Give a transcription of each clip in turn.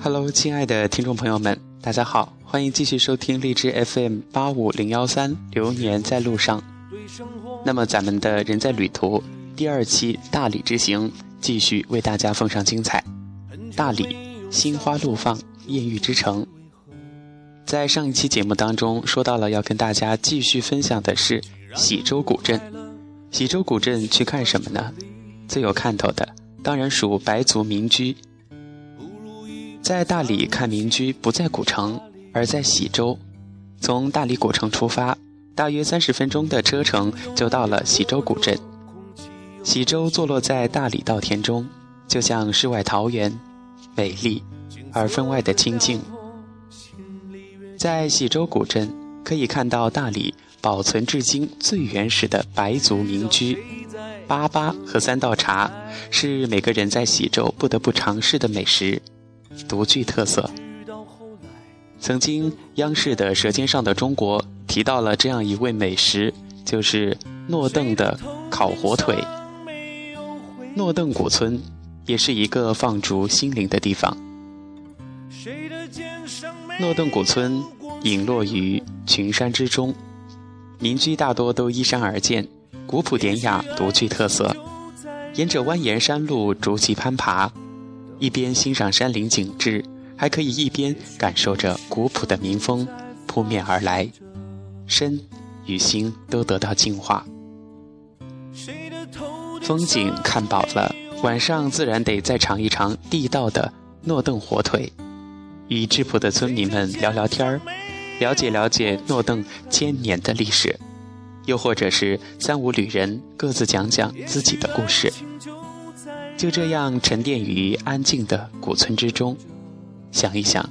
Hello，亲爱的听众朋友们，大家好，欢迎继续收听荔枝 FM 八五零幺三《流年在路上》。那么，咱们的人在旅途第二期大理之行，继续为大家奉上精彩。大理，心花怒放，艳遇之城。在上一期节目当中，说到了要跟大家继续分享的是喜洲古镇。喜洲古镇去看什么呢？最有看头的，当然属白族民居。在大理看民居不在古城，而在喜洲。从大理古城出发，大约三十分钟的车程就到了喜洲古镇。喜洲坐落在大理稻田中，就像世外桃源，美丽而分外的清静。在喜洲古镇，可以看到大理保存至今最原始的白族民居。粑粑和三道茶是每个人在喜洲不得不尝试的美食。独具特色。曾经央视的《舌尖上的中国》提到了这样一位美食，就是诺邓的烤火腿。诺邓古村也是一个放逐心灵的地方。诺邓古村隐落于群山之中，民居大多都依山而建，古朴典雅，独具特色。沿着蜿蜒山路逐级攀爬。一边欣赏山林景致，还可以一边感受着古朴的民风扑面而来，身与心都得到净化。风景看饱了，晚上自然得再尝一尝地道的诺邓火腿，与质朴的村民们聊聊天儿，了解了解诺邓千年的历史，又或者是三五旅人各自讲讲自己的故事。就这样沉淀于安静的古村之中，想一想，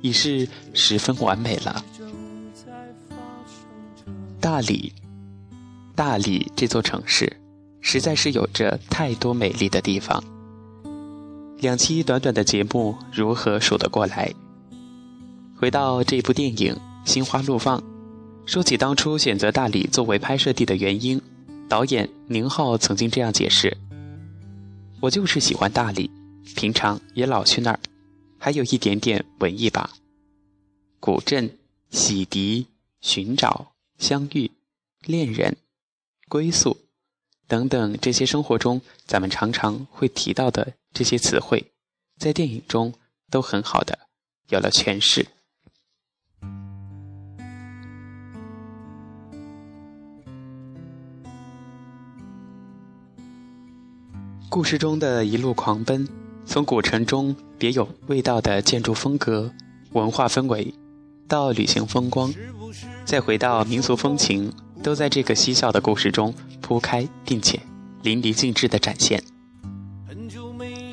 已是十分完美了。大理，大理这座城市，实在是有着太多美丽的地方。两期短短的节目如何数得过来？回到这部电影《心花怒放》，说起当初选择大理作为拍摄地的原因，导演宁浩曾经这样解释。我就是喜欢大理，平常也老去那儿，还有一点点文艺吧。古镇、洗涤、寻找、相遇、恋人、归宿等等这些生活中咱们常常会提到的这些词汇，在电影中都很好的有了诠释。故事中的一路狂奔，从古城中别有味道的建筑风格、文化氛围，到旅行风光，再回到民俗风情，都在这个嬉笑的故事中铺开，并且淋漓尽致的展现。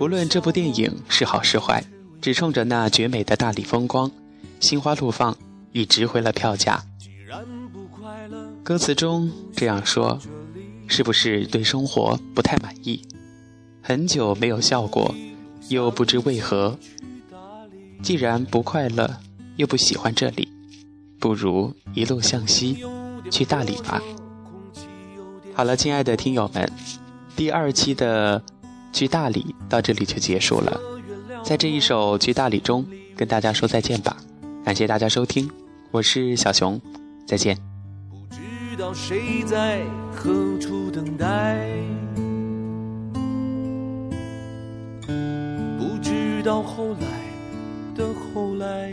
无论这部电影是好是坏，只冲着那绝美的大理风光，心花怒放，已值回了票价。歌词中这样说，是不是对生活不太满意？很久没有笑过，又不知为何。既然不快乐，又不喜欢这里，不如一路向西，去大理吧。好了，亲爱的听友们，第二期的去大理到这里就结束了。在这一首去大理中，跟大家说再见吧。感谢大家收听，我是小熊，再见。不知道谁在何处等待。到后来的后来，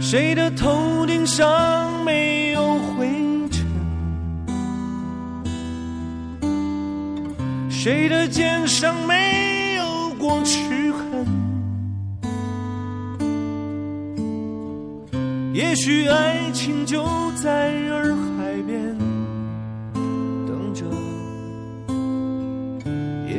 谁的头顶上没有灰尘？谁的肩上没有过齿痕？也许爱情就在耳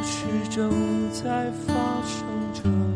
故事正在发生着。